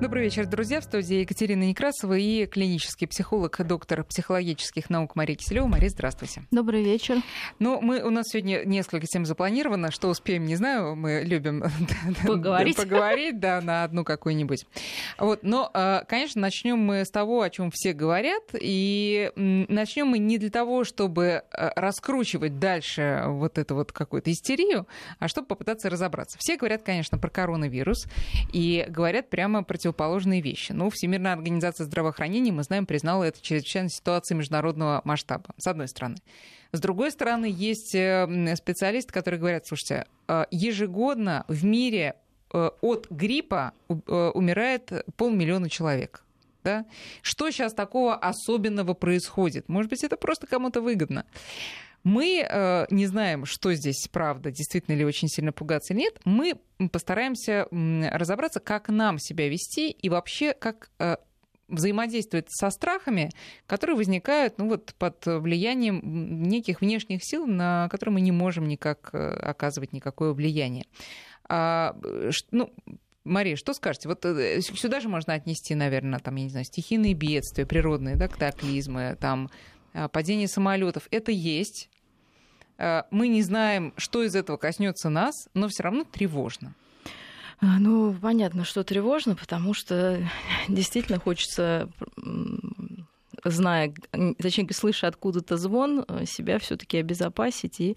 Добрый вечер, друзья. В студии Екатерина Некрасова и клинический психолог, доктор психологических наук Мария Киселева. Мария, здравствуйте. Добрый вечер. Ну, мы, у нас сегодня несколько тем запланировано. Что успеем, не знаю. Мы любим поговорить, поговорить да, на одну какую-нибудь. Вот, но, а, конечно, начнем мы с того, о чем все говорят. И начнем мы не для того, чтобы а, раскручивать дальше вот эту вот какую-то истерию, а чтобы попытаться разобраться. Все говорят, конечно, про коронавирус и говорят прямо против противоположные вещи. Ну, Всемирная организация здравоохранения, мы знаем, признала это чрезвычайной ситуацией международного масштаба, с одной стороны. С другой стороны, есть э, специалисты, которые говорят, слушайте, э, ежегодно в мире э, от гриппа умирает полмиллиона человек. Да? Что сейчас такого особенного происходит? Может быть, это просто кому-то выгодно. Мы э, не знаем, что здесь правда, действительно ли очень сильно пугаться или нет. Мы постараемся разобраться, как нам себя вести и вообще как э, взаимодействовать со страхами, которые возникают ну, вот, под влиянием неких внешних сил, на которые мы не можем никак э, оказывать никакое влияние. А, ну, Мария, что скажете? Вот э, сюда же можно отнести, наверное, там, я не знаю, стихийные бедствия, природные да, катаклизмы, там, а, падение самолетов. Это есть. А, мы не знаем, что из этого коснется нас, но все равно тревожно. А, ну, понятно, что тревожно, потому что действительно хочется зная, точнее, слыша откуда-то звон, себя все-таки обезопасить и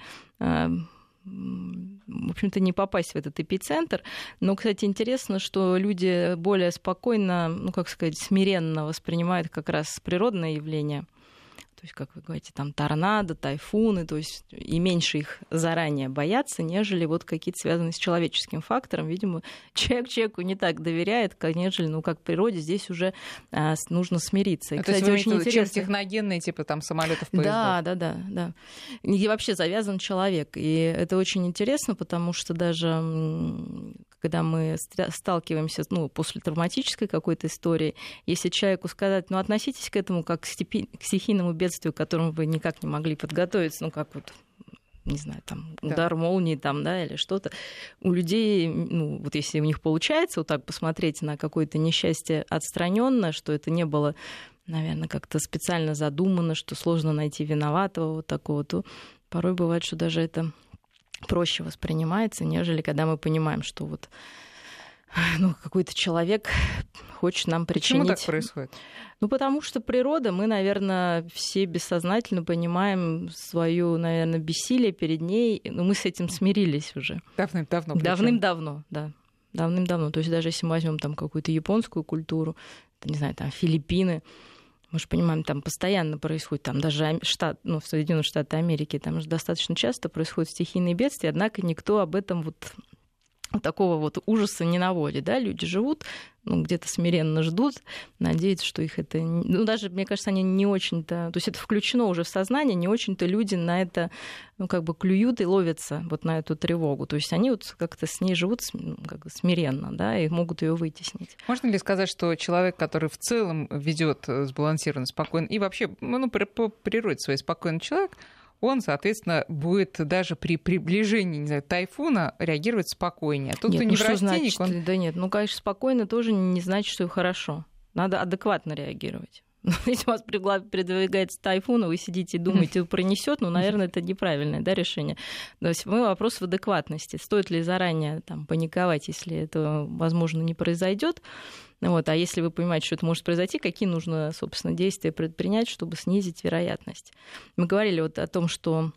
в общем-то, не попасть в этот эпицентр. Но, кстати, интересно, что люди более спокойно, ну, как сказать, смиренно воспринимают как раз природное явление – то есть, как вы говорите, там торнадо, тайфуны, то есть и меньше их заранее боятся, нежели вот какие-то связанные с человеческим фактором. Видимо, человек человеку не так доверяет, как, нежели, ну, как природе, здесь уже а, нужно смириться. И, а кстати, очень интересно. Техногенные, типа там самолетов, поездов. Да, да, да, да. И вообще завязан человек. И это очень интересно, потому что даже когда мы сталкиваемся ну, после травматической какой-то истории, если человеку сказать, ну, относитесь к этому как к стихийному бедствию, к которому вы никак не могли подготовиться, ну, как вот не знаю, там, удар да. молнии там, да, или что-то. У людей, ну, вот если у них получается вот так посмотреть на какое-то несчастье отстраненно, что это не было, наверное, как-то специально задумано, что сложно найти виноватого вот такого, то порой бывает, что даже это проще воспринимается, нежели когда мы понимаем, что вот ну, какой-то человек хочет нам причинить... Почему так происходит? Ну, потому что природа, мы, наверное, все бессознательно понимаем свою, наверное, бессилие перед ней, но мы с этим смирились уже. Давным-давно. Давным-давно, да. Давным-давно. То есть даже если мы возьмем там какую-то японскую культуру, не знаю, там Филиппины, мы же понимаем, там постоянно происходит, там даже штат, ну, в Соединенных Штатах Америки, там же достаточно часто происходят стихийные бедствия, однако никто об этом вот такого вот ужаса не наводит, да, люди живут, ну, где-то смиренно ждут, надеются, что их это... Ну, даже, мне кажется, они не очень-то... То есть это включено уже в сознание, не очень-то люди на это, ну, как бы клюют и ловятся вот на эту тревогу. То есть они вот как-то с ней живут ну, как бы смиренно, да, и могут ее вытеснить. Можно ли сказать, что человек, который в целом ведет сбалансированно, спокойно, и вообще, ну, по природе своей спокойный человек, он, соответственно, будет даже при приближении не знаю, тайфуна реагировать спокойнее. А тот, нет, кто ну не что значит, он... Да нет, ну, конечно, спокойно тоже не значит, что хорошо. Надо адекватно реагировать. Если у вас предвигается тайфун, и вы сидите и думаете, пронесет, ну, наверное, это неправильное да, решение. То есть мой вопрос в адекватности. Стоит ли заранее там, паниковать, если это, возможно, не произойдет? Вот, а если вы понимаете, что это может произойти, какие нужно, собственно, действия предпринять, чтобы снизить вероятность? Мы говорили вот о том, что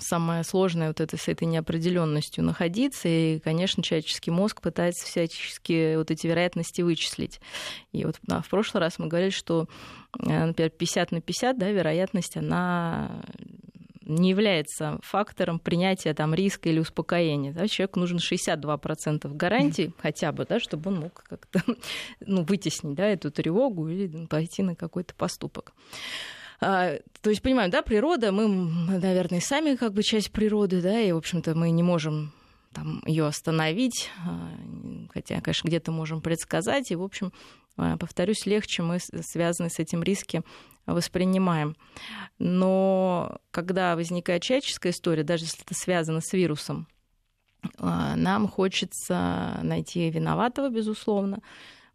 самое сложное вот это с этой неопределенностью находиться. И, конечно, человеческий мозг пытается всячески вот эти вероятности вычислить. И вот в прошлый раз мы говорили, что, э, например, 50 на 50, да, вероятность, она не является фактором принятия там, риска или успокоения. Да? Человеку нужно 62% гарантий mm-hmm. хотя бы, да, чтобы он мог как-то ну, вытеснить да, эту тревогу или пойти на какой-то поступок. А, то есть, понимаем, да, природа, мы, наверное, сами как бы часть природы, да, и, в общем-то, мы не можем там ее остановить, а, хотя, конечно, где-то можем предсказать, и, в общем, а, повторюсь, легче мы связаны с этим риски воспринимаем. Но когда возникает человеческая история, даже если это связано с вирусом, нам хочется найти виноватого, безусловно.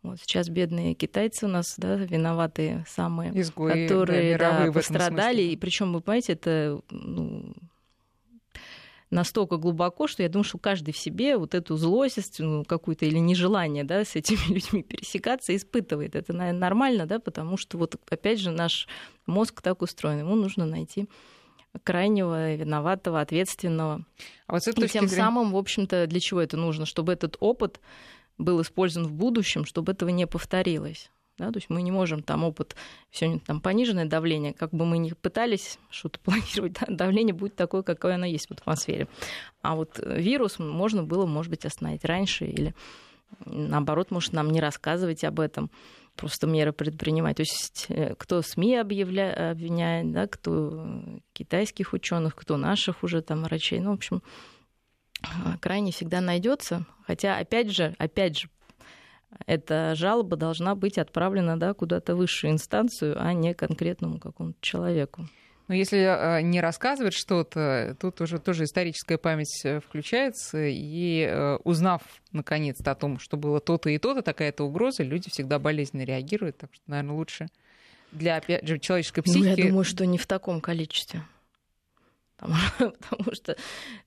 Вот сейчас бедные китайцы у нас да, виноватые самые, Изгои, которые да, да, пострадали. И причем, вы понимаете, это ну, настолько глубоко, что я думаю, что каждый в себе вот эту злость ну, какую-то или нежелание да, с этими людьми пересекаться испытывает. Это, наверное, нормально, да, потому что вот опять же наш мозг так устроен, ему нужно найти крайнего, виноватого, ответственного. А вот и тем зрения... самым, в общем-то, для чего это нужно? Чтобы этот опыт был использован в будущем, чтобы этого не повторилось. Да, то есть мы не можем там опыт, сегодня там пониженное давление, как бы мы ни пытались что-то планировать, да, давление будет такое, какое оно есть в атмосфере. А вот вирус можно было, может быть, остановить раньше или наоборот, может, нам не рассказывать об этом, просто меры предпринимать. То есть э, кто СМИ объявля... обвиняет, да, кто китайских ученых, кто наших уже там врачей. Ну, в общем, крайне всегда найдется. Хотя, опять же, опять же, эта жалоба должна быть отправлена да, куда-то в высшую инстанцию, а не конкретному какому-то человеку. Но если э, не рассказывать что-то, тут уже тоже историческая память э, включается, и э, узнав наконец-то о том, что было то-то и то-то, такая-то угроза, люди всегда болезненно реагируют, так что, наверное, лучше для, опять же, человеческой психики... Ну, я думаю, что не в таком количестве. Потому, потому что,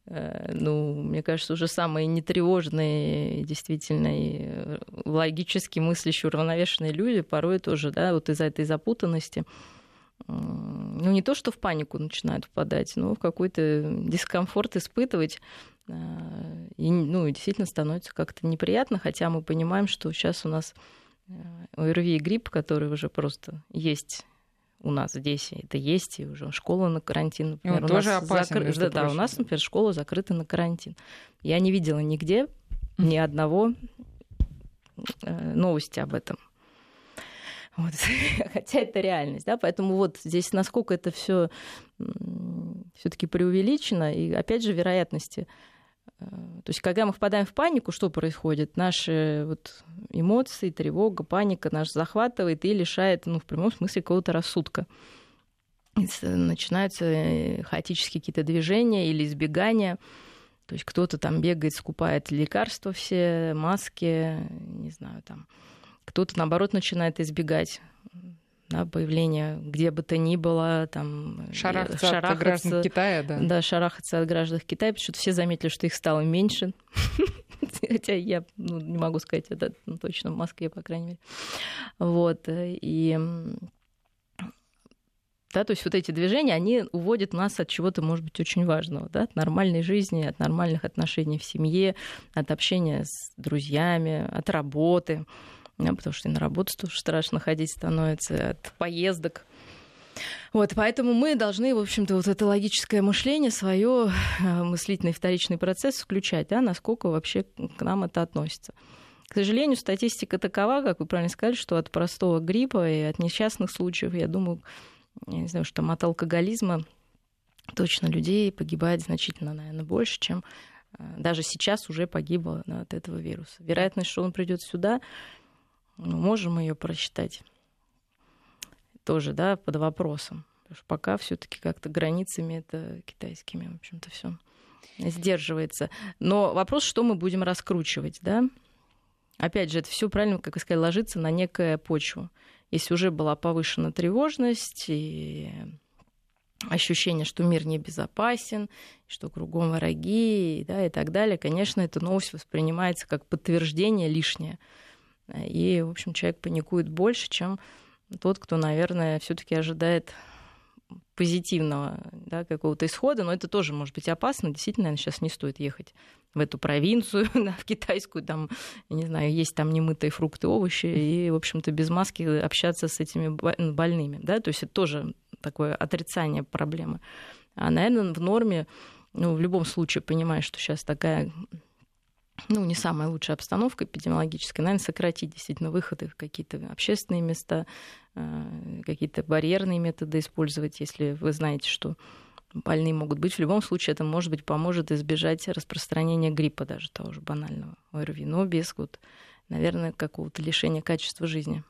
э, ну, мне кажется, уже самые нетревожные, действительно, и э, логически мыслящие, уравновешенные люди порой тоже, да, вот из-за этой запутанности, ну, не то, что в панику начинают впадать, но в какой-то дискомфорт испытывать. Э, и, ну, действительно становится как-то неприятно, хотя мы понимаем, что сейчас у нас ОРВИ и грипп, который уже просто есть у нас здесь это есть, и уже школа на карантин, например. он тоже опасен, закры... да, да, у нас, например, школа закрыта на карантин. Я не видела нигде ни одного э, новости об этом. Вот. Хотя это реальность, да, поэтому вот здесь насколько это все все-таки преувеличено, и опять же вероятности то есть, когда мы впадаем в панику, что происходит? Наши вот эмоции, тревога, паника нас захватывает и лишает, ну, в прямом смысле, какого-то рассудка. Начинаются э, хаотические какие-то движения или избегания. То есть кто-то там бегает, скупает лекарства все, маски, не знаю, там. Кто-то, наоборот, начинает избегать да, появление где бы то ни было, там, шарахаться, шарахаться от граждан Китая, да. Да, шарахаться от граждан Китая, потому что все заметили, что их стало меньше. Хотя я ну, не могу сказать это ну, точно в Москве, по крайней мере. Вот, и да, то есть вот эти движения, они уводят нас от чего-то, может быть, очень важного, да, от нормальной жизни, от нормальных отношений в семье, от общения с друзьями, от работы потому что и на работу тоже страшно ходить становится, от поездок. Вот, поэтому мы должны, в общем-то, вот это логическое мышление, свое э, мыслительный вторичный процесс включать, да, насколько вообще к нам это относится. К сожалению, статистика такова, как вы правильно сказали, что от простого гриппа и от несчастных случаев, я думаю, я не знаю, что там от алкоголизма точно людей погибает значительно, наверное, больше, чем э, даже сейчас уже погибло от этого вируса. Вероятность, что он придет сюда, ну, можем ее просчитать тоже, да, под вопросом. Потому что пока все-таки как-то границами это китайскими, в общем-то, все сдерживается. Но вопрос, что мы будем раскручивать, да? Опять же, это все правильно, как я сказала, ложится на некую почву. Если уже была повышена тревожность и ощущение, что мир небезопасен, что кругом враги да, и так далее, конечно, эта новость воспринимается как подтверждение лишнее и, в общем, человек паникует больше, чем тот, кто, наверное, все-таки ожидает позитивного да, какого-то исхода, но это тоже может быть опасно. Действительно, наверное, сейчас не стоит ехать в эту провинцию, да, в китайскую, там, не знаю, есть там немытые фрукты, овощи, и, в общем-то, без маски общаться с этими больными. Да? То есть это тоже такое отрицание проблемы. А, наверное, в норме, ну, в любом случае, понимаешь, что сейчас такая ну, не самая лучшая обстановка эпидемиологическая, наверное, сократить действительно выходы в какие-то общественные места, э, какие-то барьерные методы использовать, если вы знаете, что больные могут быть. В любом случае это, может быть, поможет избежать распространения гриппа даже того же банального ОРВИ, но без вот наверное, какого-то лишения качества жизни.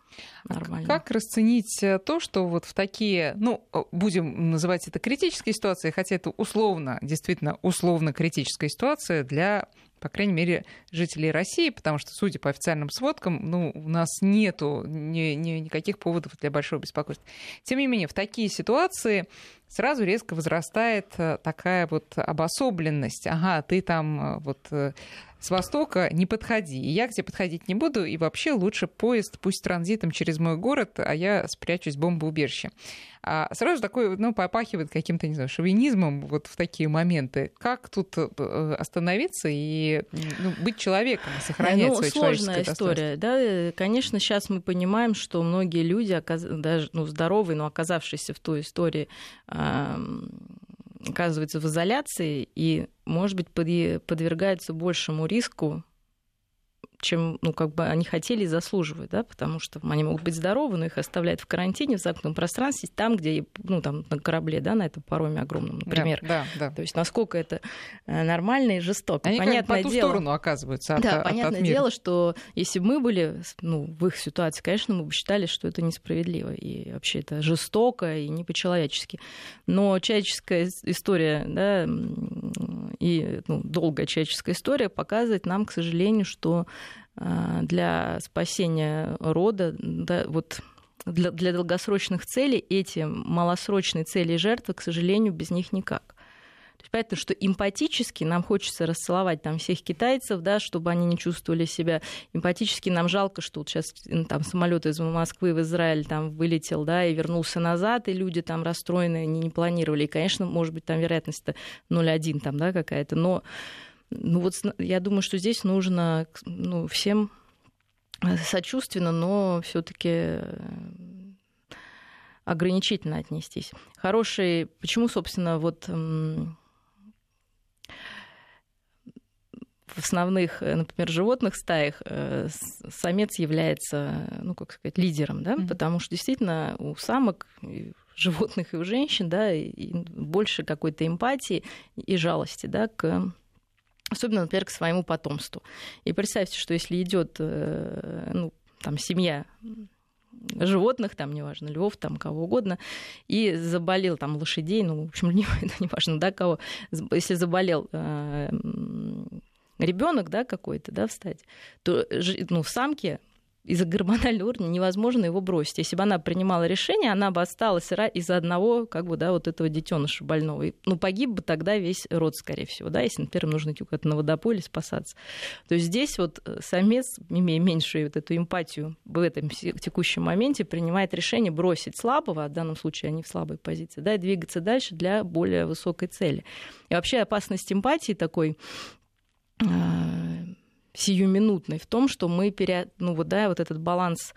Нормально. Как расценить э, то, что вот в такие, ну, э, будем называть это критической ситуацией, хотя это условно, действительно условно критическая ситуация для по крайней мере, жителей России, потому что, судя по официальным сводкам, ну, у нас нету ни, ни, никаких поводов для большого беспокойства. Тем не менее, в такие ситуации сразу резко возрастает э, такая вот обособленность. Ага, ты там вот с востока не подходи. И я к тебе подходить не буду, и вообще лучше поезд пусть транзитом через мой город, а я спрячусь в бомбоубежище. А сразу такой, ну, попахивает каким-то, не знаю, шовинизмом вот в такие моменты. Как тут э, остановиться и ну, быть человеком, сохранять ну, свое сложная история, да. Конечно, сейчас мы понимаем, что многие люди, даже ну, здоровые, но оказавшиеся в той истории, оказывается в изоляции и, может быть, подвергаются большему риску чем ну, как бы они хотели и заслуживают, да, потому что они могут быть здоровы, но их оставляют в карантине, в замкнутом пространстве, там, где, ну, там, на корабле, да, на этом пароме огромном, например. Да, да, да. То есть насколько это э, нормально и жестоко. Они понятное как по ту дело, сторону оказываются от, Да, от, понятное от дело, что если бы мы были ну, в их ситуации, конечно, мы бы считали, что это несправедливо, и вообще это жестоко и не по-человечески. Но человеческая история, да, и ну, долгая человеческая история показывает нам, к сожалению, что для спасения рода, да, вот для, для долгосрочных целей эти малосрочные цели и жертвы, к сожалению, без них никак. То есть понятно, что эмпатически нам хочется расцеловать там всех китайцев, да, чтобы они не чувствовали себя. Эмпатически нам жалко, что вот сейчас там самолет из Москвы в Израиль там вылетел, да, и вернулся назад, и люди там расстроены, не, не планировали. И, конечно, может быть, там вероятность-то 0,1 там, да, какая-то, но ну вот я думаю, что здесь нужно ну, всем э, сочувственно, но все-таки э, ограничительно отнестись. Хороший, почему, собственно, вот в основных, э, например, животных стаях самец является, ну, как сказать, лидером, да, mm-hmm. потому что действительно у самок животных и у женщин, да, и больше какой-то эмпатии и жалости, да, к особенно, например, к своему потомству. И представьте, что если идет э, ну, там, семья животных, там, неважно, львов, там, кого угодно, и заболел там лошадей, ну, в общем, не, не важно, да, кого, если заболел э, ребенок, да, какой-то, да, встать, то, ну, самке из-за гормонального уровня невозможно его бросить. Если бы она принимала решение, она бы осталась из-за одного, как бы, да, вот этого детеныша больного. И, ну, погиб бы тогда весь род, скорее всего, да, если, например, нужно куда-то на водополе спасаться. То есть здесь вот э, самец, имея меньшую вот эту эмпатию в этом текущем моменте, принимает решение бросить слабого, а в данном случае они в слабой позиции, да, и двигаться дальше для более высокой цели. И вообще опасность эмпатии такой э, сиюминутной в том, что мы пере... ну, вот, да, вот этот баланс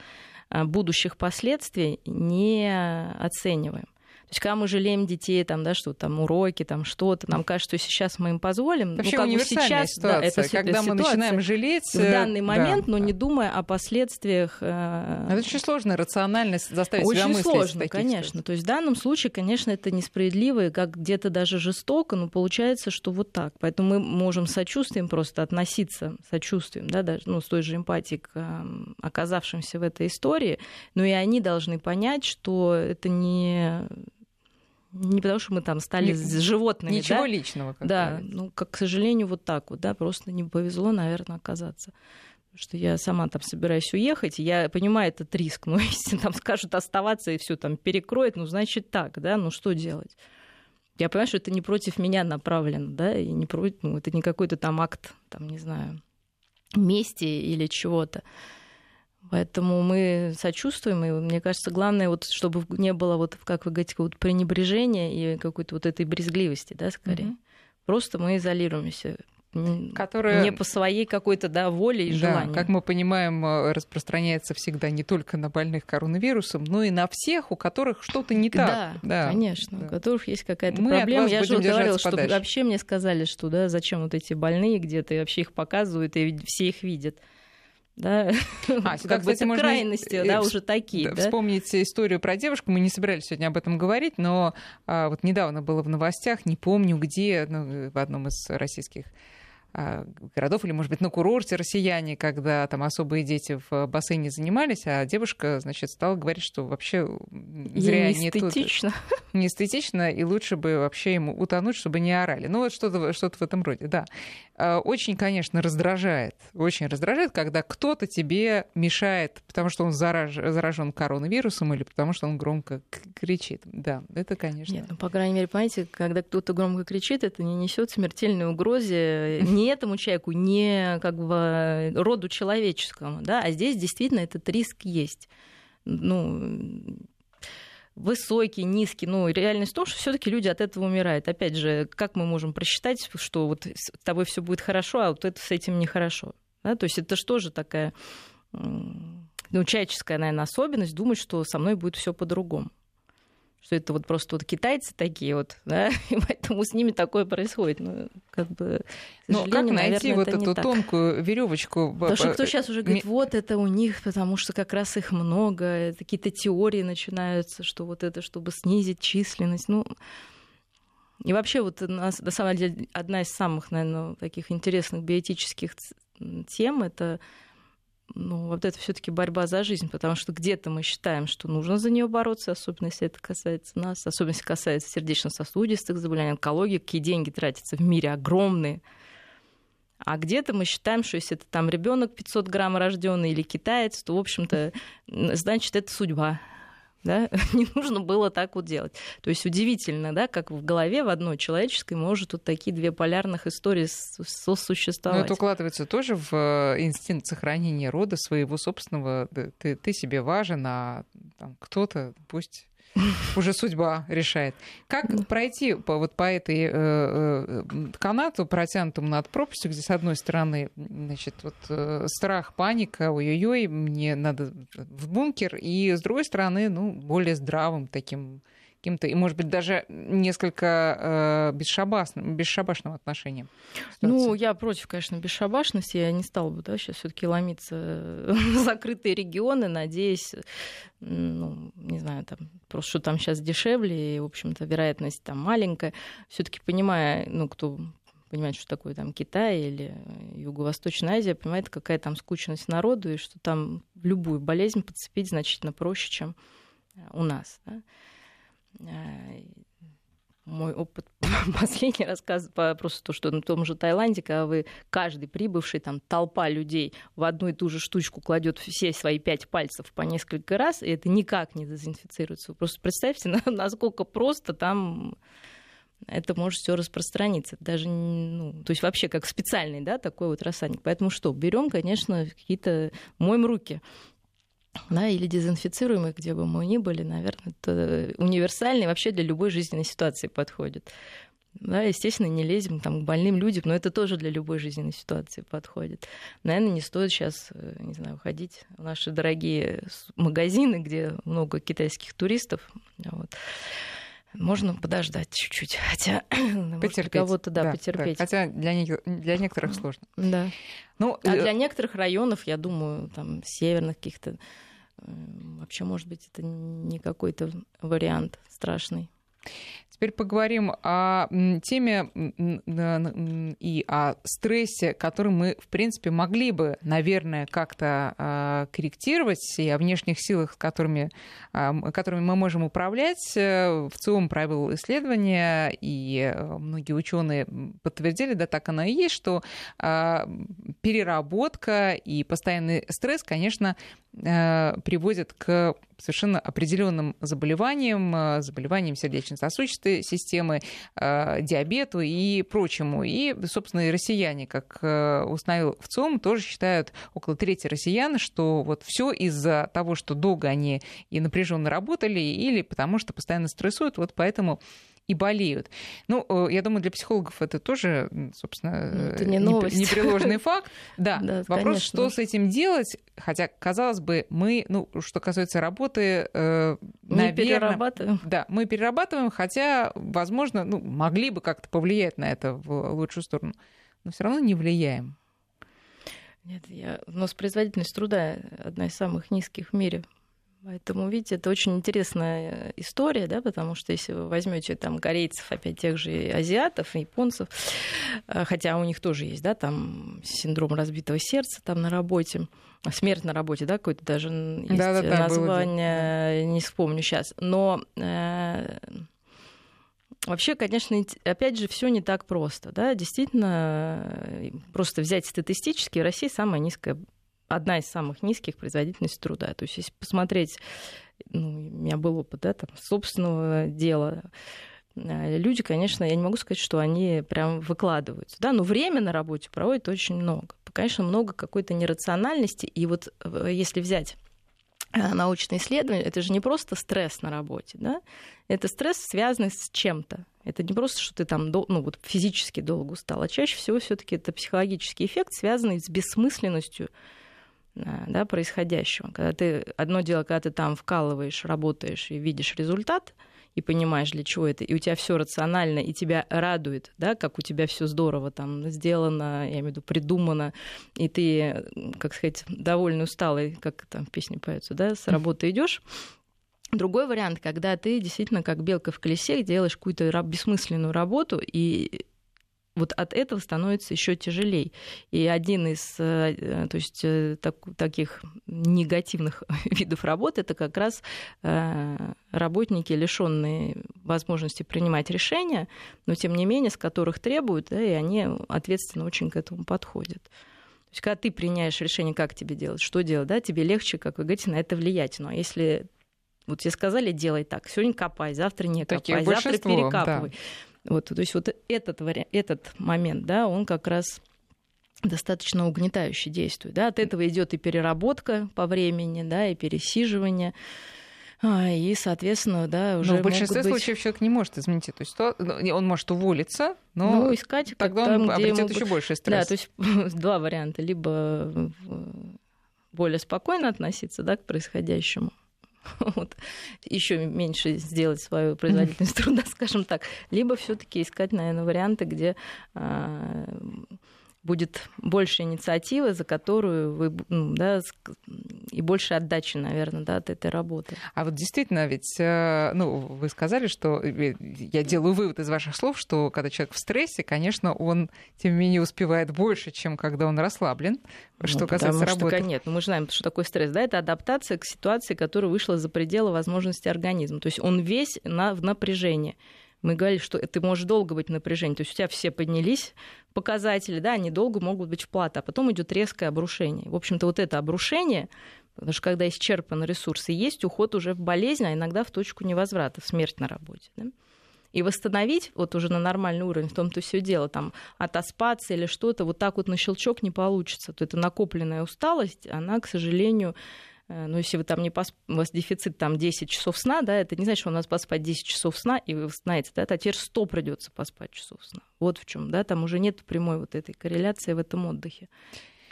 а, будущих последствий не оцениваем. То есть, когда мы жалеем детей, там, да, что там уроки, там что-то, нам кажется, что сейчас мы им позволим. Ну, Вообще ну, как бы сейчас, ситуация, да, это когда мы начинаем жалеть в данный э, момент, да, но да. не думая о последствиях. Э, это очень сложно рационально заставить очень себя мыслить. Очень сложно, конечно. Ситуациях. То есть в данном случае, конечно, это несправедливо и как где-то даже жестоко, но получается, что вот так. Поэтому мы можем сочувствием просто относиться, сочувствием, да, даже ну, с той же эмпатией к оказавшимся в этой истории, но и они должны понять, что это не не потому, что мы там стали с животными. Ничего да? личного. Как да, говорится. ну, как, к сожалению, вот так вот, да, просто не повезло, наверное, оказаться. Потому что я сама там собираюсь уехать, я понимаю этот риск, но если там скажут оставаться и все там перекроет, ну, значит так, да, ну, что делать? Я понимаю, что это не против меня направлено, да, и не против, ну, это не какой-то там акт, там, не знаю, мести или чего-то. Поэтому мы сочувствуем, и мне кажется, главное, вот, чтобы не было, вот, как вы говорите, вот пренебрежения и какой-то вот этой брезгливости, да, скорее. Mm-hmm. Просто мы изолируемся которая не по своей какой-то да, воле и да, желанию. Как мы понимаем, э, распространяется всегда не только на больных коронавирусом, но и на всех, у которых что-то не так. Да, да. конечно, да. у которых есть какая-то мы проблема. Я же говорила, что вообще мне сказали, что да, зачем вот эти больные где-то, и вообще их показывают, и все их видят да, а, сюда, как кстати, бы можно крайности, да, уже такие. Да, да? Вспомнить историю про девушку, мы не собирались сегодня об этом говорить, но а, вот недавно было в новостях, не помню где, ну, в одном из российских городов, или, может быть, на курорте россияне, когда там особые дети в бассейне занимались, а девушка, значит, стала говорить, что вообще зря не эстетично. Тут, не эстетично, и лучше бы вообще ему утонуть, чтобы не орали. Ну, вот что-то что в этом роде, да. А, очень, конечно, раздражает, очень раздражает, когда кто-то тебе мешает, потому что он зараж, заражен коронавирусом или потому что он громко кричит. Да, это, конечно. Нет, ну, по крайней мере, понимаете, когда кто-то громко кричит, это не несет смертельной угрозы ни этому человеку, ни как бы роду человеческому, да, а здесь действительно этот риск есть. Ну, высокий, низкий. Ну, реальность в том, что все-таки люди от этого умирают. Опять же, как мы можем просчитать, что вот с тобой все будет хорошо, а вот это с этим нехорошо? Да? То есть это же такая ну, человеческая, наверное, особенность думать, что со мной будет все по-другому что это вот просто вот китайцы такие вот, да, и поэтому с ними такое происходит. Ну, как бы, Но как найти наверное, вот эту так. тонкую веревочку? Потому что кто сейчас уже говорит, вот это у них, потому что как раз их много, какие-то теории начинаются, что вот это, чтобы снизить численность. Ну, и вообще вот на самом деле одна из самых, наверное, таких интересных биотических тем это ну, вот это все-таки борьба за жизнь, потому что где-то мы считаем, что нужно за нее бороться, особенно если это касается нас, особенно если касается сердечно-сосудистых заболеваний, онкологии, какие деньги тратятся в мире огромные. А где-то мы считаем, что если это там ребенок 500 грамм рожденный или китаец, то, в общем-то, значит, это судьба да, не нужно было так вот делать. То есть удивительно, да, как в голове в одной человеческой может вот такие две полярных истории сосуществовать. Но это укладывается тоже в э, инстинкт сохранения рода своего собственного. Ты, ты себе важен, а там, кто-то пусть уже судьба решает. Как пройти по, вот по этой э, э, канату, протянутому над пропастью, где с одной стороны, значит, вот э, страх, паника, ой-ой-ой, мне надо в бункер, и с другой стороны, ну, более здравым таким каким-то, и, может быть, даже несколько э, бесшабашным, бесшабашным отношением. Ну, я против, конечно, бесшабашности. Я не стала бы да, сейчас все таки ломиться в закрытые регионы, надеясь, ну, не знаю, там, просто что там сейчас дешевле, и, в общем-то, вероятность там маленькая. все таки понимая, ну, кто понимает, что такое там Китай или Юго-Восточная Азия, понимает, какая там скучность народу, и что там любую болезнь подцепить значительно проще, чем у нас. Да? Э, мой опыт последний рассказ просто то, что на том же Таиланде, когда вы каждый прибывший, там толпа людей в одну и ту же штучку кладет все свои пять пальцев по несколько раз, и это никак не дезинфицируется. Просто представьте, насколько просто там это может все распространиться. Даже, ну, то есть вообще как специальный, да, такой вот рассадник. Поэтому что, берем, конечно, какие-то, моем руки да, или дезинфицируемый, где бы мы ни были, наверное, это универсальный вообще для любой жизненной ситуации подходит. Да, естественно, не лезем там, к больным людям, но это тоже для любой жизненной ситуации подходит. Наверное, не стоит сейчас, э, не знаю, ходить в наши дорогие магазины, где много китайских туристов. Вот. Можно подождать чуть-чуть, хотя потерпеть. кого-то да, да, потерпеть. Да. Хотя для, них, для некоторых сложно. Да. Ну, а э... для некоторых районов, я думаю, там северных каких-то, э, вообще, может быть, это не какой-то вариант страшный. Теперь поговорим о теме и о стрессе, который мы, в принципе, могли бы, наверное, как-то а, корректировать, и о внешних силах, которыми, а, которыми мы можем управлять. Э, в ЦИОМ провел исследование, и э, многие ученые подтвердили, да, так оно и есть, что а, переработка и постоянный стресс, конечно, э, приводят к совершенно определенным заболеваниям, э, заболеваниям сердечно-сосудистой системы, э, диабету и прочему. И, собственно, и россияне, как установил в ЦОМ, тоже считают около трети россиян, что вот все из-за того, что долго они и напряженно работали, или потому что постоянно стрессуют, вот поэтому и болеют. Ну, э, я думаю, для психологов это тоже, собственно, ну, это не новость. непреложный факт. Да, да вопрос, конечно. что с этим делать, хотя, казалось бы, мы, ну, что касается работы, э, наверное... перерабатываем. Да, мы перерабатываем, хотя, возможно, ну, могли бы как-то повлиять на это в лучшую сторону, но все равно не влияем. Нет, я... у нас производительность труда одна из самых низких в мире Поэтому, видите, это очень интересная история, да, потому что если вы возьмете там корейцев, опять тех же азиатов, японцев, э, хотя у них тоже есть, да, там синдром разбитого сердца там на работе, смерть на работе, да, какое-то даже есть да, да, да, название, было, не вспомню сейчас, но э, Вообще, конечно, опять же, все не так просто. Да? Действительно, э, просто взять статистически, Россия самая низкая одна из самых низких производительность труда. То есть, если посмотреть, ну, у меня был опыт да, там, собственного дела, э, люди, конечно, я не могу сказать, что они прям выкладываются, да, но время на работе проводят очень много. Конечно, много какой-то нерациональности, и вот э, если взять э, научные исследования, это же не просто стресс на работе, да, это стресс, связанный с чем-то. Это не просто, что ты там ну, вот физически долго устал, а чаще всего все таки это психологический эффект, связанный с бессмысленностью да, происходящего. Когда ты, одно дело, когда ты там вкалываешь, работаешь и видишь результат, и понимаешь, для чего это, и у тебя все рационально, и тебя радует, да, как у тебя все здорово там сделано, я имею в виду, придумано, и ты, как сказать, довольно усталый, как там в песне поется, да, с работы идешь. Другой вариант, когда ты действительно как белка в колесе делаешь какую-то бессмысленную работу, и вот от этого становится еще тяжелее. И один из э, э, то есть, э, так, таких негативных видов работы это как раз работники, лишенные возможности принимать решения, но тем не менее, с которых требуют, да, и они ответственно очень к этому подходят. То есть, когда ты принимаешь решение, как тебе делать, что делать, да, тебе легче, как вы говорите, на это влиять. Но если вот тебе сказали, делай так, сегодня копай, завтра не копай, завтра перекапывай. Да. Вот, то есть вот этот, этот момент, да, он как раз достаточно угнетающе действует. Да? От этого идет и переработка по времени, да, и пересиживание. А, и, соответственно, да, уже. Но в большинстве быть... случаев человек не может изменить эту ситуацию. Ну, он может уволиться, но ну, искать тогда там, он обретет еще больше стресс. Да, то есть два варианта. Либо более спокойно относиться да, к происходящему, вот, еще меньше сделать свою производительность труда, скажем так, либо все-таки искать, наверное, варианты, где а, будет больше инициативы, за которую вы, ну, да, и больше отдачи, наверное, да, от этой работы. А вот действительно, ведь, э, ну, вы сказали, что э, я делаю вывод из ваших слов, что когда человек в стрессе, конечно, он, тем не менее, успевает больше, чем когда он расслаблен, ну, что касается потому работы. Что, нет, ну, мы знаем, что такое стресс, да, это адаптация к ситуации, которая вышла за пределы возможностей организма. То есть он весь на, в напряжении мы говорили, что ты можешь долго быть в напряжении. То есть у тебя все поднялись показатели, да, они долго могут быть в плата, а потом идет резкое обрушение. В общем-то, вот это обрушение, потому что когда исчерпаны ресурсы, есть уход уже в болезнь, а иногда в точку невозврата, в смерть на работе. Да? И восстановить вот уже на нормальный уровень, в том-то все дело, там, отоспаться или что-то, вот так вот на щелчок не получится. То это накопленная усталость, она, к сожалению, но если вы там не посп... у вас дефицит там 10 часов сна, да, это не значит, что у нас поспать 10 часов сна, и вы знаете, да, а теперь 100 придется поспать часов сна. Вот в чем, да, там уже нет прямой вот этой корреляции в этом отдыхе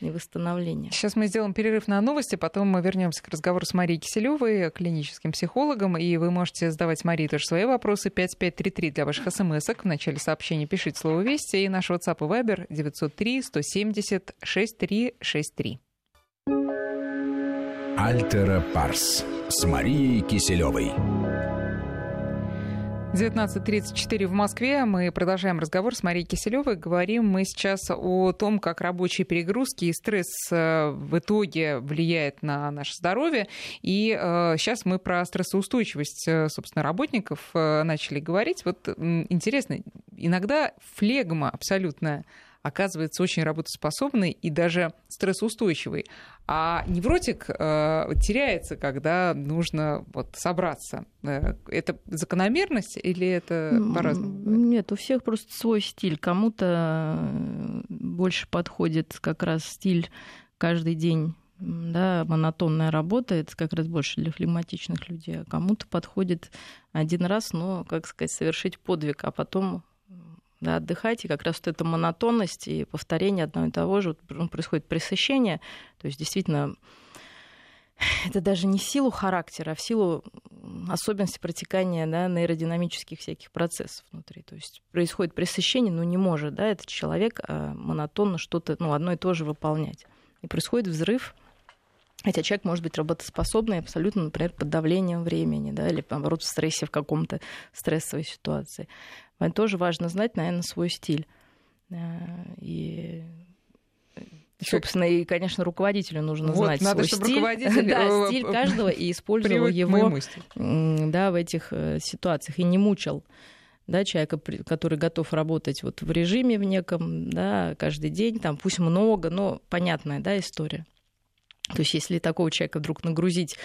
и восстановления. Сейчас мы сделаем перерыв на новости, потом мы вернемся к разговору с Марией Киселевой, клиническим психологом, и вы можете задавать Марии тоже свои вопросы. 5533 для ваших смс -ок. В начале сообщения пишите слово «Вести» и наш WhatsApp и Viber 903 170 6363. Альтера Парс с Марией Киселевой. 19.34 в Москве. Мы продолжаем разговор с Марией Киселевой. Говорим мы сейчас о том, как рабочие перегрузки и стресс э, в итоге влияет на наше здоровье. И э, сейчас мы про стрессоустойчивость, э, собственно, работников начали говорить. Вот интересно, иногда флегма абсолютная оказывается очень работоспособный и даже стрессоустойчивый. А невротик э, теряется, когда нужно вот, собраться. Э, это закономерность или это по-разному? Нет, у всех просто свой стиль. Кому-то э, больше подходит как раз стиль каждый день да, монотонная работа, это как раз больше для флегматичных людей, а кому-то подходит один раз, но, как сказать, совершить подвиг, а потом да, отдыхать, и как раз вот эта монотонность и повторение одного и того же, вот, ну, происходит пресыщение, то есть действительно это даже не в силу характера, а в силу особенностей протекания да, нейродинамических всяких процессов внутри. То есть происходит пресыщение, но не может да, этот человек а, монотонно что-то, ну, одно и то же выполнять. И происходит взрыв Хотя человек может быть работоспособный абсолютно, например, под давлением времени, да, или, наоборот, в стрессе в каком-то стрессовой ситуации. Тоже важно знать, наверное, свой стиль. Э, и Собственно, и, конечно, руководителю нужно вот, знать надо, свой чтобы стиль, руководитель да, э, стиль каждого и использовал его да, в этих э, ситуациях и не мучил да, человека, который готов работать вот в режиме в неком, да, каждый день, там, пусть много, но понятная, да, история. То есть, если такого человека вдруг нагрузить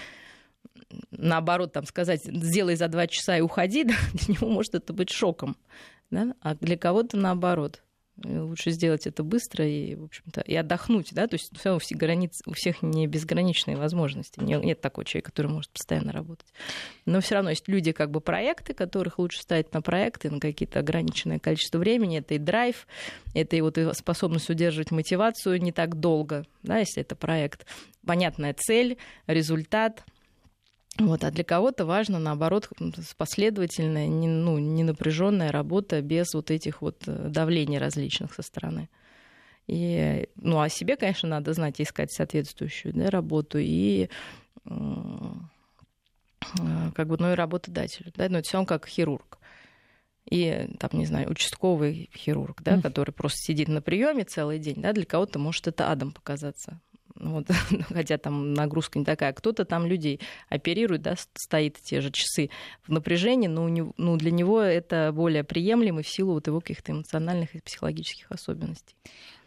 наоборот, там сказать, сделай за два часа и уходи, да, для него может это быть шоком. Да? А для кого-то наоборот. Лучше сделать это быстро и, в общем-то, и отдохнуть, да, то есть все все границ, у всех не безграничные возможности. Нет такого человека, который может постоянно работать. Но все равно есть люди, как бы проекты, которых лучше ставить на проекты, на какие-то ограниченное количество времени. Это и драйв, это и вот и способность удерживать мотивацию не так долго, да, если это проект. Понятная цель, результат, вот, а для кого-то важно, наоборот, последовательная, не, ну, не напряженная работа без вот этих вот э, давлений различных со стороны. И, ну, о себе, конечно, надо знать и искать соответствующую да, работу, и э, как бы, ну, и работодателю. Да? Но это все равно как хирург. И, там, не знаю, участковый хирург, да, mm. который просто сидит на приеме целый день, да, для кого-то может это адом показаться. Вот, хотя там нагрузка не такая. Кто-то там людей оперирует, да, стоит те же часы в напряжении, но у него, ну, для него это более приемлемо в силу вот его каких-то эмоциональных и психологических особенностей.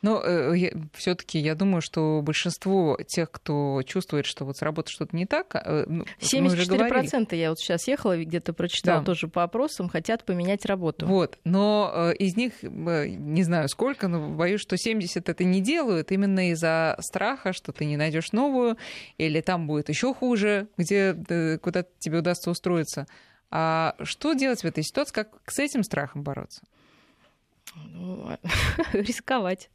Но э, все-таки я думаю, что большинство тех, кто чувствует, что вот с работой что-то не так, э, ну, 74% я вот сейчас ехала, где-то прочитала да. тоже по опросам, хотят поменять работу. Вот, но э, из них, э, не знаю сколько, но боюсь, что 70 это не делают именно из-за страха, что ты не найдешь новую, или там будет еще хуже, где э, куда тебе удастся устроиться. А что делать в этой ситуации? Как с этим страхом бороться? Ну, рисковать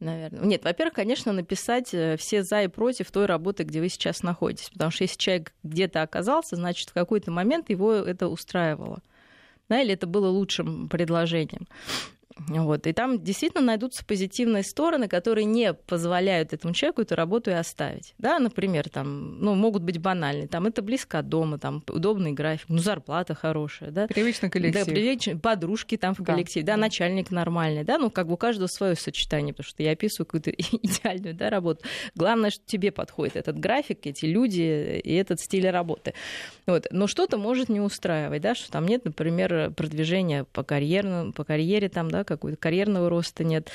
наверное. Нет, во-первых, конечно, написать э, все за и против той работы, где вы сейчас находитесь. Потому что если человек где-то оказался, значит, в какой-то момент его это устраивало. Да, или это было лучшим предложением. Вот. И там действительно найдутся позитивные стороны, которые не позволяют этому человеку эту работу и оставить. Да, например, там, ну, могут быть банальные. Там это близко от дома, там удобный график, ну, зарплата хорошая, да. Привычный коллектив. Да, привычный, подружки там в коллективе, да, да, начальник нормальный, да, ну, как бы у каждого свое сочетание, потому что я описываю какую-то идеальную, да, работу. Главное, что тебе подходит этот график, эти люди и этот стиль работы. Вот. Но что-то может не устраивать, да, что там нет, например, продвижения по карьерному, по карьере там, да, какой-то карьерного роста нет.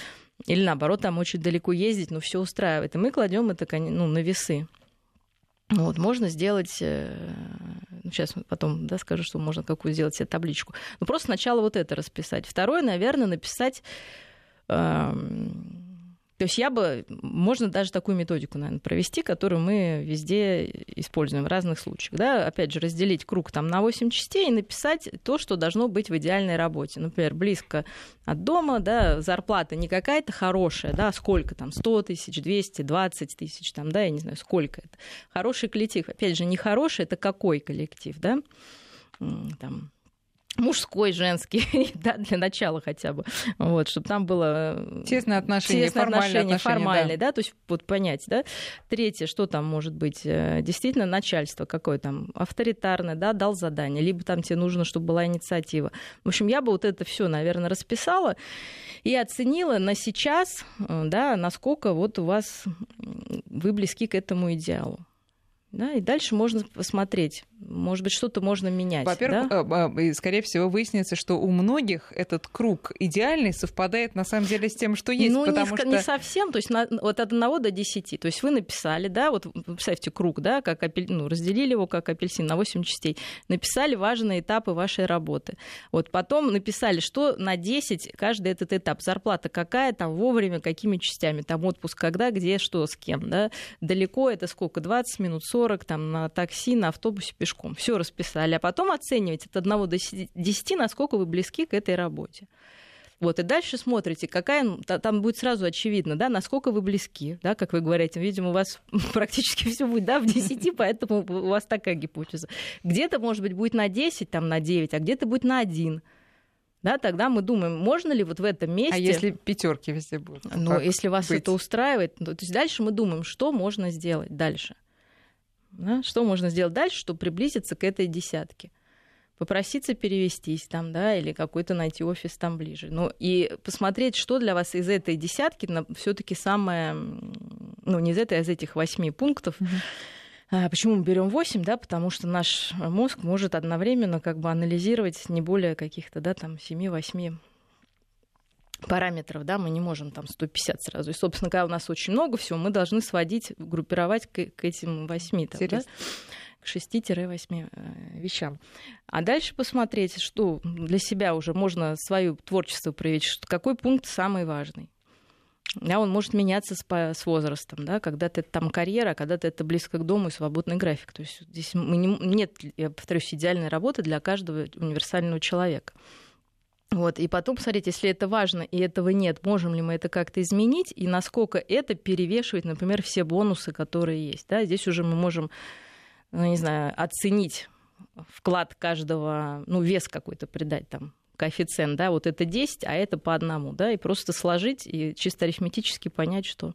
Или наоборот, там очень далеко ездить, но все устраивает. И мы кладем это ну, на весы. Вот, можно сделать, э, ну, сейчас потом да, скажу, что можно какую сделать себе табличку. Ну, просто сначала вот это расписать. Второе, наверное, написать эм, то есть я бы, можно даже такую методику, наверное, провести, которую мы везде используем в разных случаях. Да? Опять же, разделить круг там на 8 частей и написать то, что должно быть в идеальной работе. Например, близко от дома, да, зарплата не какая-то хорошая, да, сколько там, 100 тысяч, 200, 20 тысяч, там, да, я не знаю, сколько это. Хороший коллектив. Опять же, не хороший, это какой коллектив, да? Там, мужской, женский, да, для начала хотя бы, вот, чтобы там было э, тесное отношение, тесное формальное отношение, отношение формальное, да. да, то есть вот понять, да. Третье, что там может быть, э, действительно начальство какое там авторитарное, да, дал задание, либо там тебе нужно, чтобы была инициатива. В общем, я бы вот это все, наверное, расписала и оценила на сейчас, э, да, насколько вот у вас вы близки к этому идеалу. Да, и дальше можно посмотреть. Может быть, что-то можно менять. Во-первых, да? Э, скорее всего, выяснится, что у многих этот круг идеальный совпадает на самом деле с тем, что есть. Ну, потому не, что... не совсем. То есть на, вот от 1 до 10. То есть вы написали, да, вот представьте круг, да, как апель... ну, разделили его как апельсин на 8 частей. Написали важные этапы вашей работы. Вот потом написали, что на 10 каждый этот этап. Зарплата какая, там вовремя, какими частями, там отпуск когда, где, что, с кем, да. Далеко это сколько, 20 минут, 40 40 там, на такси, на автобусе, пешком. Все расписали. А потом оценивать от 1 до 10, насколько вы близки к этой работе. Вот, и дальше смотрите, какая, там будет сразу очевидно, да, насколько вы близки, да, как вы говорите. Видимо, у вас практически все будет, да, в 10, поэтому у вас такая гипотеза. Где-то, может быть, будет на 10, там, на 9, а где-то будет на 1 да, тогда мы думаем, можно ли вот в этом месте... А если пятерки везде будут? Ну, если вас быть? это устраивает, то, то есть дальше мы думаем, что можно сделать дальше. Да? Что можно сделать дальше, чтобы приблизиться к этой десятке? попроситься перевестись там, да, или какой-то найти офис там ближе. Ну, и посмотреть, что для вас из этой десятки все таки самое, ну, не из этой, а из этих восьми пунктов, mm-hmm. Почему мы берем 8? Да, потому что наш мозг может одновременно как бы анализировать не более каких-то да, там 7-8 параметров, да, мы не можем там 150 сразу. И, собственно, когда у нас очень много всего, мы должны сводить, группировать к, к этим 8. Там, да? к 6-8 э, вещам. А дальше посмотреть, что для себя уже можно свое творчество проявить, что, какой пункт самый важный. Да, он может меняться с, с возрастом, да, когда-то это там карьера, а когда-то это близко к дому и свободный график. То есть здесь мы не, нет, я повторюсь, идеальной работы для каждого универсального человека. Вот, и потом посмотреть, если это важно и этого нет, можем ли мы это как-то изменить, и насколько это перевешивает, например, все бонусы, которые есть. Да? Здесь уже мы можем ну, не знаю, оценить вклад каждого, ну, вес какой-то придать там, коэффициент, да, вот это 10, а это по одному, да, и просто сложить и чисто арифметически понять, что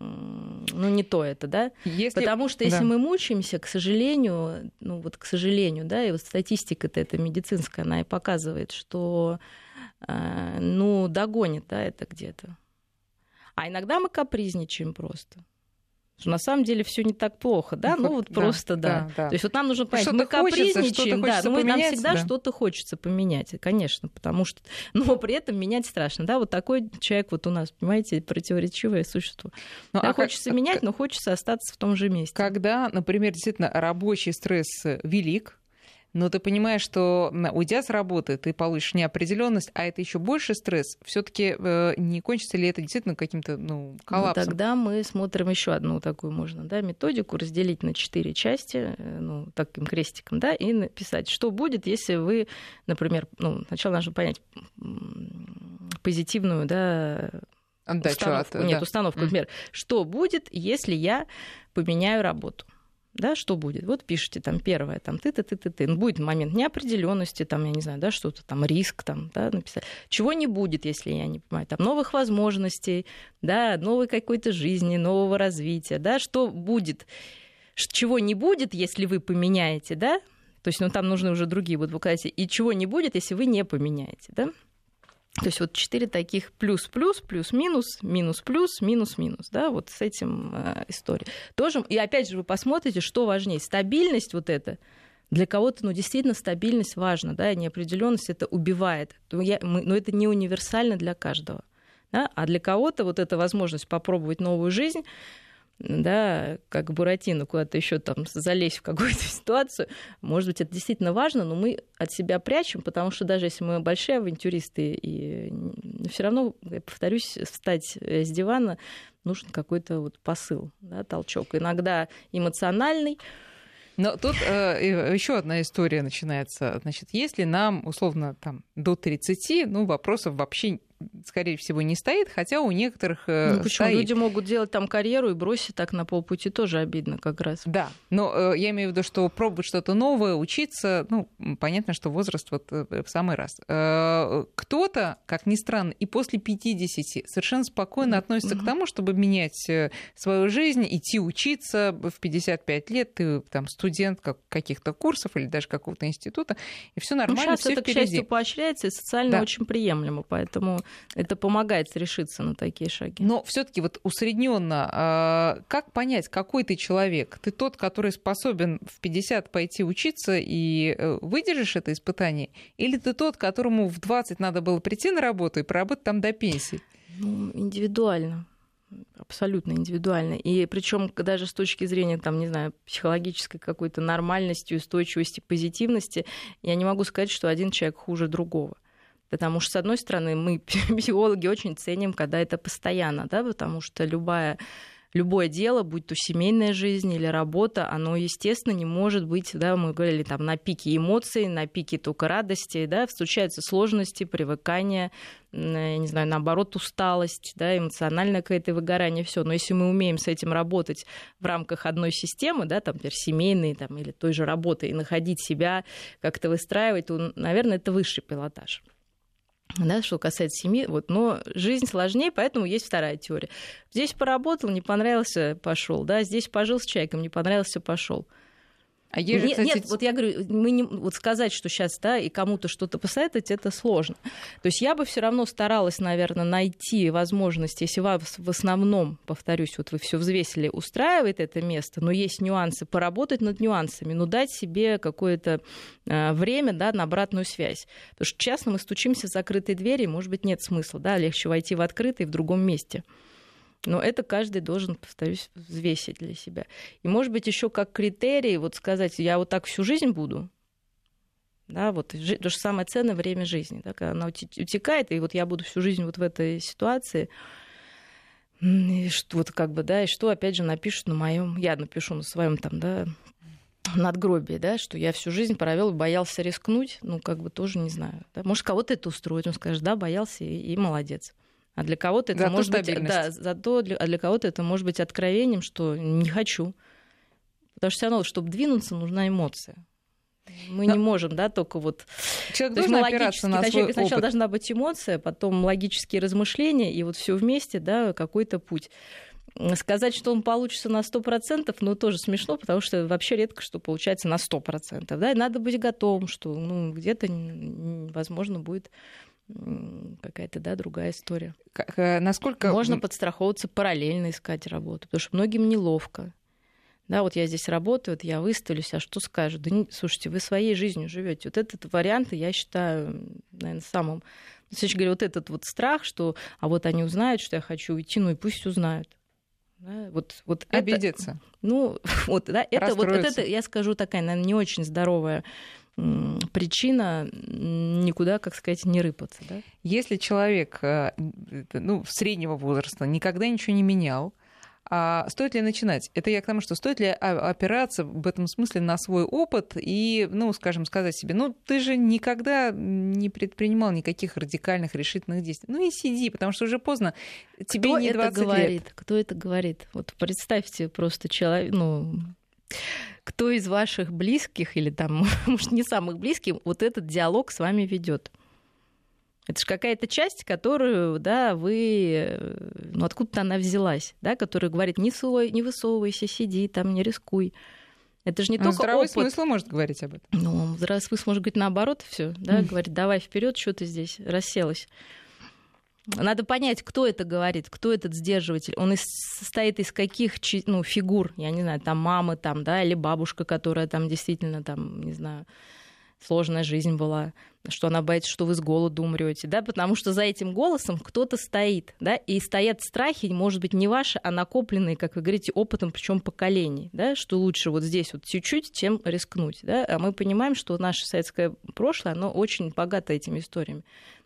ну, не то это, да? Если... Потому что если да. мы мучаемся, к сожалению, ну вот к сожалению, да, и вот статистика-то это медицинская, она и показывает, что, э, ну, догонит, да, это где-то. А иногда мы капризничаем просто что на самом деле все не так плохо, да, ну, ну вот да, просто да. да. да. То есть вот нам нужно понять, мы капризничаем, да, но нам всегда да. что-то хочется поменять, конечно, потому что, но при этом менять страшно, да, вот такой человек вот у нас, понимаете, противоречивое существо. Ну, да, а хочется как... менять, но хочется остаться в том же месте. Когда, например, действительно рабочий стресс велик, но ты понимаешь, что уйдя с работы, ты получишь неопределенность, а это еще больше стресс. Все-таки э, не кончится ли это действительно каким-то ну, ну коллапсом? Ну, тогда мы смотрим еще одну такую можно да, методику разделить на четыре части, э, ну, таким крестиком, да, и написать, что будет, если вы, например, ну, сначала нужно понять позитивную, да, установку. От, Нет, да. установку, например, mm. что будет, если я поменяю работу да, что будет? Вот пишите там первое, там ты-ты, ты-ты, ты. Ну, будет момент неопределенности, там, я не знаю, да, что-то там, риск там, да, написать. Чего не будет, если я не понимаю, там, новых возможностей, да, новой какой-то жизни, нового развития, да, что будет, чего не будет, если вы поменяете, да, то есть, ну, там нужны уже другие показатели, и чего не будет, если вы не поменяете, да, то есть вот четыре таких плюс-плюс, плюс-минус, минус-плюс, минус-минус, да, вот с этим э, история. Тоже, и опять же вы посмотрите, что важнее, стабильность вот эта, для кого-то, ну, действительно, стабильность важна, да, неопределенность это убивает. Но, я, мы, но это не универсально для каждого. Да? А для кого-то вот эта возможность попробовать новую жизнь, да, как Буратино куда-то еще там залезть в какую-то ситуацию. Может быть, это действительно важно, но мы от себя прячем, потому что даже если мы большие авантюристы, и все равно, я повторюсь, встать с дивана нужен какой-то вот посыл, да, толчок. Иногда эмоциональный, но тут э, еще одна история начинается. Значит, если нам, условно, там, до 30, ну, вопросов вообще скорее всего, не стоит, хотя у некоторых э, ну, почему? Стоит. Люди могут делать там карьеру и бросить так на полпути, тоже обидно как раз. Да, но э, я имею в виду, что пробовать что-то новое, учиться, ну, понятно, что возраст вот э, в самый раз. Кто-то, как ни странно, и после 50 совершенно спокойно относится mm-hmm. к тому, чтобы менять свою жизнь, идти учиться в 55 лет, ты там студент каких-то курсов или даже какого-то института, и все нормально, ну, сейчас все это, впереди. к счастью, поощряется и социально да. очень приемлемо, поэтому это помогает решиться на такие шаги. Но все-таки вот усредненно, а, как понять, какой ты человек? Ты тот, который способен в 50 пойти учиться и э, выдержишь это испытание? Или ты тот, которому в 20 надо было прийти на работу и поработать там до пенсии? Ну, индивидуально абсолютно индивидуально. И причем даже с точки зрения, там, не знаю, психологической какой-то нормальности, устойчивости, позитивности, я не могу сказать, что один человек хуже другого. Потому что, с одной стороны, мы, психологи, очень ценим, когда это постоянно, да, потому что любая любое дело, будь то семейная жизнь или работа, оно, естественно, не может быть, да, мы говорили там на пике эмоций, на пике только радости, да, встречаются сложности, привыкания, я не знаю, наоборот, усталость, да, эмоциональное какое-то выгорание, все. Но если мы умеем с этим работать в рамках одной системы, да, там, например, семейной там, или той же работы, и находить себя, как-то выстраивать, то, наверное, это высший пилотаж. Да, что касается семьи. Вот, но жизнь сложнее, поэтому есть вторая теория. Здесь поработал, не понравился, пошел. Да, здесь пожил с человеком, не понравился, пошел. А есть нет, кстати... нет, вот я говорю, мы не, вот сказать, что сейчас, да, и кому-то что-то посоветовать, это сложно. То есть я бы все равно старалась, наверное, найти возможность, если вас в основном, повторюсь, вот вы все взвесили, устраивает это место, но есть нюансы, поработать над нюансами, но дать себе какое-то э, время, да, на обратную связь. Потому что часто мы стучимся в закрытые двери, может быть, нет смысла, да, легче войти в открытый в другом месте. Но это каждый должен, повторюсь, взвесить для себя. И, может быть, еще как критерий вот сказать, я вот так всю жизнь буду, да, вот то же самое ценное время жизни, да, когда она утекает, и вот я буду всю жизнь вот в этой ситуации, и что вот как бы, да, и что опять же напишут на моем, я напишу на своем там, да, надгробие, да, что я всю жизнь провел, боялся рискнуть, ну, как бы тоже не знаю. Да. Может, кого-то это устроит, он скажет, да, боялся и, и молодец. А для кого-то это зато может быть, да, зато для, а для кого-то это может быть откровением, что не хочу. Потому что все равно, чтобы двинуться, нужна эмоция. Мы Но... не можем, да, только вот... Человек То должен опираться на свой Сначала опыт. должна быть эмоция, потом логические размышления, и вот все вместе, да, какой-то путь. Сказать, что он получится на 100%, ну, тоже смешно, потому что вообще редко что получается на 100%. Да? И надо быть готовым, что ну, где-то, возможно, будет какая-то, да, другая история. Как, э, насколько... Можно подстраховываться, параллельно искать работу, потому что многим неловко. Да, вот я здесь работаю, вот я выставлюсь, а что скажут? Да, не, слушайте, вы своей жизнью живете. Вот этот вариант я считаю, наверное, самым... Значит, говорю, вот этот вот страх, что а вот они узнают, что я хочу уйти, ну и пусть узнают. Да, вот, вот Обидеться. Это, ну, вот, да, это вот, вот это, я скажу, такая, наверное, не очень здоровая причина никуда, как сказать, не рыпаться. Да? Если человек э, ну, среднего возраста никогда ничего не менял, а стоит ли начинать? Это я к тому, что стоит ли опираться в этом смысле на свой опыт и, ну, скажем, сказать себе, ну, ты же никогда не предпринимал никаких радикальных решительных действий. Ну и сиди, потому что уже поздно. Тебе Кто не 20 это говорит? лет. Кто это говорит? Вот представьте просто человек, ну, кто из ваших близких или там, может, не самых близких, вот этот диалог с вами ведет. Это же какая-то часть, которую, да, вы, ну, откуда-то она взялась, да, которая говорит, не, свой, не высовывайся, сиди там, не рискуй. Это же не ну, только здравый опыт. смысл может говорить об этом. Ну, здравый смысл может говорить наоборот, все, да, говорит, давай вперед, что ты здесь расселась. Надо понять, кто это говорит, кто этот сдерживатель. Он из, состоит из каких ну, фигур, я не знаю, там мамы, там, да, или бабушка, которая там действительно, там, не знаю, сложная жизнь была, что она боится, что вы с голоду умрете, да, потому что за этим голосом кто-то стоит, да, и стоят страхи, может быть, не ваши, а накопленные, как вы говорите, опытом, причем поколений, да, что лучше вот здесь вот чуть-чуть, чем рискнуть, да, а мы понимаем, что наше советское прошлое, оно очень богато этими историями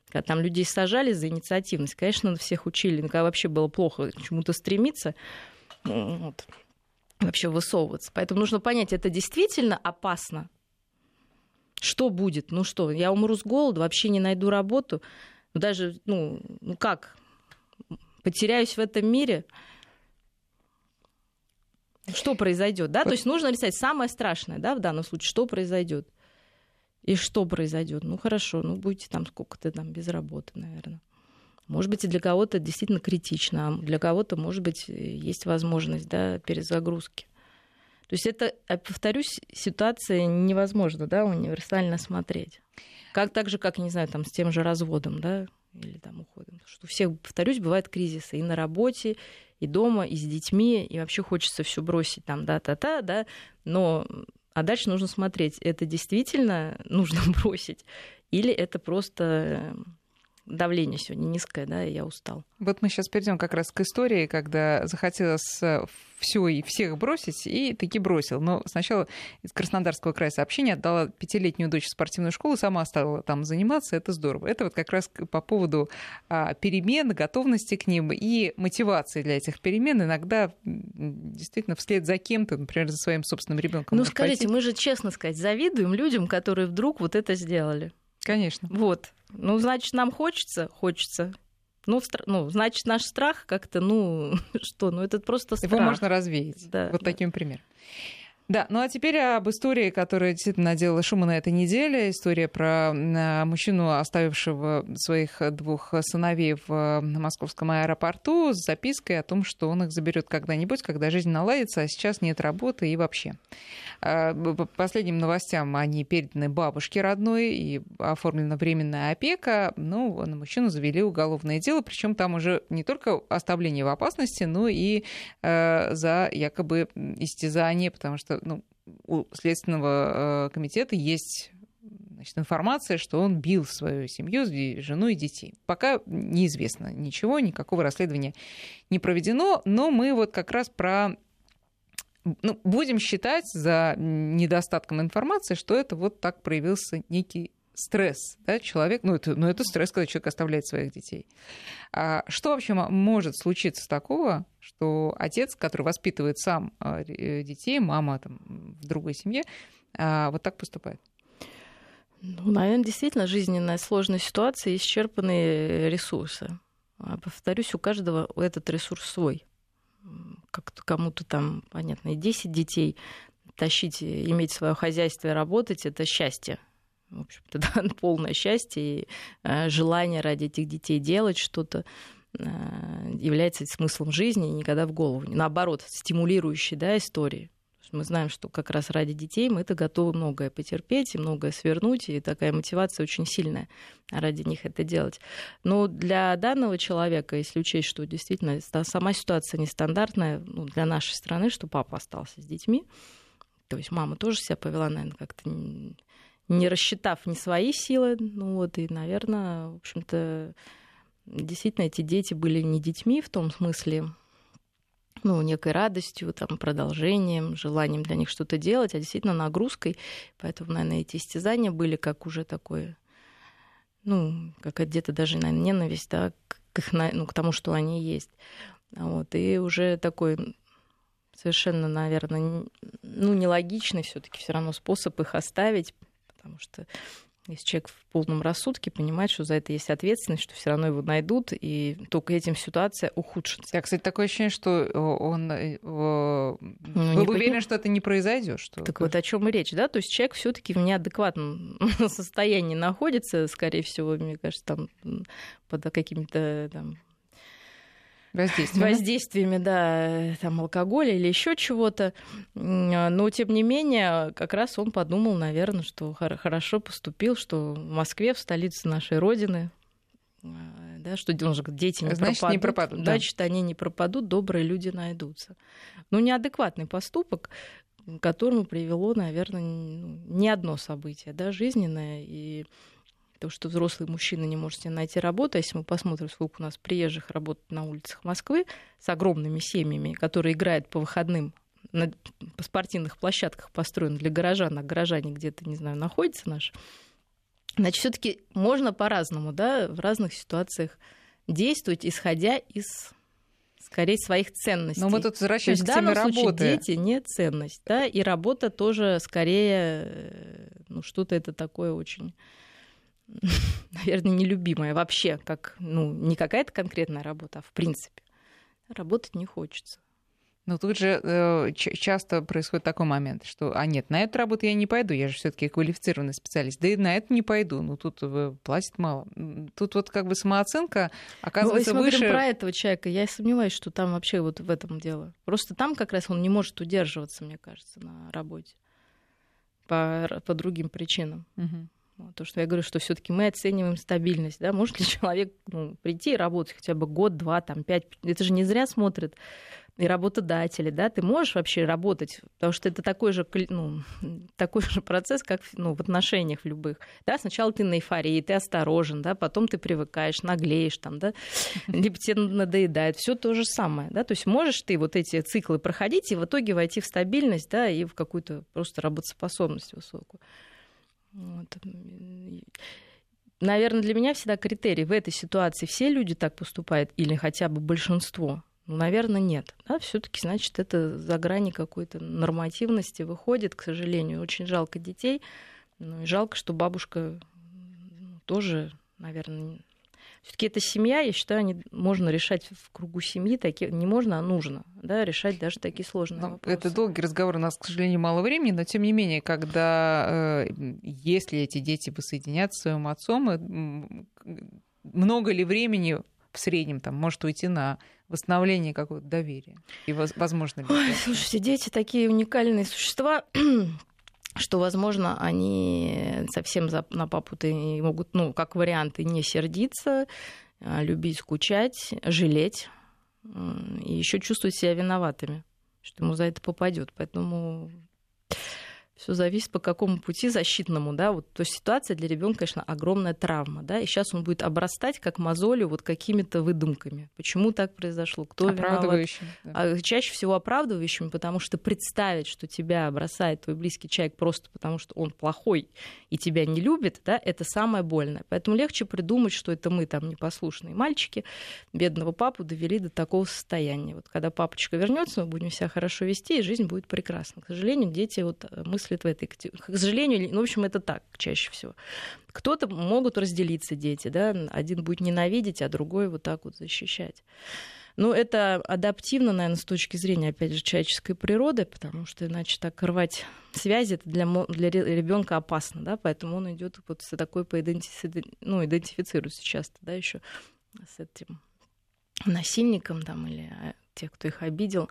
когда там людей сажали за инициативность, конечно, всех учили, когда вообще было плохо к чему-то стремиться, вот, вообще высовываться. Поэтому нужно понять, это действительно опасно. Что будет? Ну что, я умру с голоду, вообще не найду работу, даже, ну, ну как, потеряюсь в этом мире, что произойдет, да? То есть нужно рисовать самое страшное, да, в данном случае, что произойдет. И что произойдет? Ну хорошо, ну будете там сколько-то там без работы, наверное. Может быть, и для кого-то действительно критично, а для кого-то, может быть, есть возможность да, перезагрузки. То есть это, повторюсь, ситуация невозможно да, универсально смотреть. Как так же, как, не знаю, там, с тем же разводом, да, или там уходом. Что у всех, повторюсь, бывают кризисы и на работе, и дома, и с детьми, и вообще хочется все бросить там, да-та-та, да, но а дальше нужно смотреть, это действительно нужно бросить, или это просто давление сегодня низкое, да, и я устал. Вот мы сейчас перейдем как раз к истории, когда захотелось э, все и всех бросить, и таки бросил. Но сначала из Краснодарского края сообщение отдала пятилетнюю дочь в спортивную школу, сама стала там заниматься, это здорово. Это вот как раз по поводу а, перемен, готовности к ним и мотивации для этих перемен. Иногда действительно вслед за кем-то, например, за своим собственным ребенком. Ну, скажите, пойти. мы же, честно сказать, завидуем людям, которые вдруг вот это сделали. Конечно. Вот. Ну, значит, нам хочется, хочется. Ну, стр... ну, значит, наш страх как-то, ну, что, ну, это просто страх. Его можно развеять. Да, вот да. таким примером. Да, ну а теперь об истории, которая действительно наделала шума на этой неделе. История про а, мужчину, оставившего своих двух сыновей в а, московском аэропорту с запиской о том, что он их заберет когда-нибудь, когда жизнь наладится, а сейчас нет работы и вообще. А, по последним новостям они переданы бабушке родной и оформлена временная опека. Ну, на мужчину завели уголовное дело, причем там уже не только оставление в опасности, но и за якобы истязание, потому что ну, у Следственного э, комитета есть значит, информация, что он бил свою семью, жену и детей. Пока неизвестно ничего, никакого расследования не проведено, но мы вот как раз про ну, будем считать за недостатком информации, что это вот так проявился некий стресс, да, человек, ну это, ну это стресс, когда человек оставляет своих детей. А что вообще может случиться такого, что отец, который воспитывает сам а, э, детей, мама там в другой семье, а, вот так поступает? Ну, наверное, действительно жизненная сложная ситуация, исчерпанные ресурсы. А, повторюсь, у каждого этот ресурс свой. Как-то кому-то там, понятно, и 10 детей, тащить, иметь свое хозяйство и работать – это счастье в общем-то, да, полное счастье и э, желание ради этих детей делать что-то э, является смыслом жизни и никогда в голову. Наоборот, стимулирующей да, истории. Мы знаем, что как раз ради детей мы это готовы многое потерпеть и многое свернуть, и такая мотивация очень сильная ради них это делать. Но для данного человека, если учесть, что действительно сама ситуация нестандартная ну, для нашей страны, что папа остался с детьми, то есть мама тоже себя повела, наверное, как-то не рассчитав ни свои силы. Ну вот, и, наверное, в общем-то, действительно, эти дети были не детьми в том смысле, ну, некой радостью, там, продолжением, желанием для них что-то делать, а действительно нагрузкой. Поэтому, наверное, эти истязания были как уже такое, ну, как где-то даже, наверное, ненависть, да, к, их, ну, к тому, что они есть. Вот, и уже такой совершенно, наверное, ну, нелогичный все таки все равно способ их оставить, потому что если человек в полном рассудке понимает, что за это есть ответственность, что все равно его найдут, и только этим ситуация ухудшится. Я, кстати, такое ощущение, что он... Э, ну, вы уверены, что это не произойдет? Что так вот о чем и речь, да? То есть человек все-таки в неадекватном состоянии находится, скорее всего, мне кажется, там под какими-то там, Воздействиями. Воздействиями, да, там алкоголя или еще чего-то. Но, тем не менее, как раз он подумал, наверное, что хорошо поступил, что в Москве, в столице нашей Родины, а, да, что он же, дети не Значит, пропадут, не пропадут да. значит, они не пропадут, добрые люди найдутся. Ну, неадекватный поступок, к которому привело, наверное, ну, не одно событие да, жизненное. И то, что взрослый мужчина не может себе найти работу, а если мы посмотрим, сколько у нас приезжих работает на улицах Москвы с огромными семьями, которые играют по выходным на по спортивных площадках построены для горожан, а горожане где-то, не знаю, находятся наши, значит, все таки можно по-разному, да, в разных ситуациях действовать, исходя из скорее своих ценностей. Но мы тут возвращаемся к теме работы. дети не ценность, да, и работа тоже скорее, э, ну, что-то это такое очень наверное, нелюбимая вообще, как, ну, не какая-то конкретная работа, а в принципе. Работать не хочется. Но тут же э, часто происходит такой момент, что, а нет, на эту работу я не пойду, я же все-таки квалифицированный специалист, да и на это не пойду, ну тут э, платит мало. Тут вот как бы самооценка оказывается ну, если выше. мы про этого человека, я сомневаюсь, что там вообще вот в этом дело. Просто там как раз он не может удерживаться, мне кажется, на работе по, по другим причинам. Угу. То, что я говорю, что все-таки мы оцениваем стабильность. Да? Может ли человек ну, прийти и работать хотя бы год, два, там, пять? Это же не зря смотрят и работодатели, да, ты можешь вообще работать, потому что это такой же, ну, такой же процесс, как ну, в отношениях в любых. Да, сначала ты на эйфории, ты осторожен, да, потом ты привыкаешь, наглеешь там, да, либо тебе надоедает, все то же самое, да, то есть можешь ты вот эти циклы проходить и в итоге войти в стабильность, да, и в какую-то просто работоспособность высокую. Вот. Наверное, для меня всегда критерий в этой ситуации все люди так поступают или хотя бы большинство. Ну, наверное, нет. Да, все-таки, значит, это за грани какой-то нормативности выходит, к сожалению. Очень жалко детей. Ну и жалко, что бабушка тоже, наверное, Все-таки это семья, я считаю, они можно решать в кругу семьи, такие, не можно, а нужно, да, решать даже такие сложные ну, вопросы. Это долгий разговор, у нас, к сожалению, мало времени, но тем не менее, когда, э, если эти дети воссоединятся с своим отцом, э, много ли времени в среднем там может уйти на восстановление какого-то доверия? И возможно ли Ой, слушайте, дети такие уникальные существа, что, возможно, они совсем на папу-то могут, ну, как варианты, не сердиться, а любить, скучать, жалеть и еще чувствовать себя виноватыми, что ему за это попадет. Поэтому все зависит по какому пути защитному, да, вот, то есть ситуация для ребенка, конечно, огромная травма, да, и сейчас он будет обрастать как мозолью вот какими-то выдумками. Почему так произошло, кто виноват? Да. А чаще всего оправдывающими, потому что представить, что тебя бросает твой близкий человек просто потому, что он плохой и тебя не любит, да, это самое больное. Поэтому легче придумать, что это мы там непослушные мальчики, бедного папу довели до такого состояния. Вот когда папочка вернется, мы будем себя хорошо вести, и жизнь будет прекрасна. К сожалению, дети вот мысли в этой категории. К сожалению, ну, в общем, это так чаще всего. Кто-то могут разделиться дети, да, один будет ненавидеть, а другой вот так вот защищать. Ну, это адаптивно, наверное, с точки зрения, опять же, человеческой природы, потому что иначе так рвать связи это для, для ребенка опасно, да, поэтому он идет вот с такой по идентифи... ну, идентифицируется часто, да, еще с этим насильником там или а, тех, кто их обидел,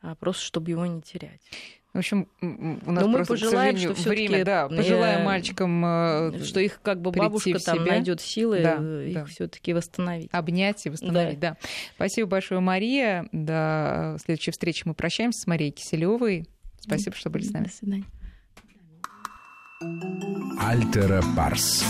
а, просто чтобы его не терять. В общем, у нас Но мы просто, пожелаем, что время, да, пожелаем мальчикам, э, что их как бы бабушка там найдет силы да, их да. все-таки восстановить, обнять и восстановить, да. да. Спасибо большое, Мария. До следующей встречи мы прощаемся с Марией Киселевой. Спасибо, что были с нами. До свидания. Альтера Парс.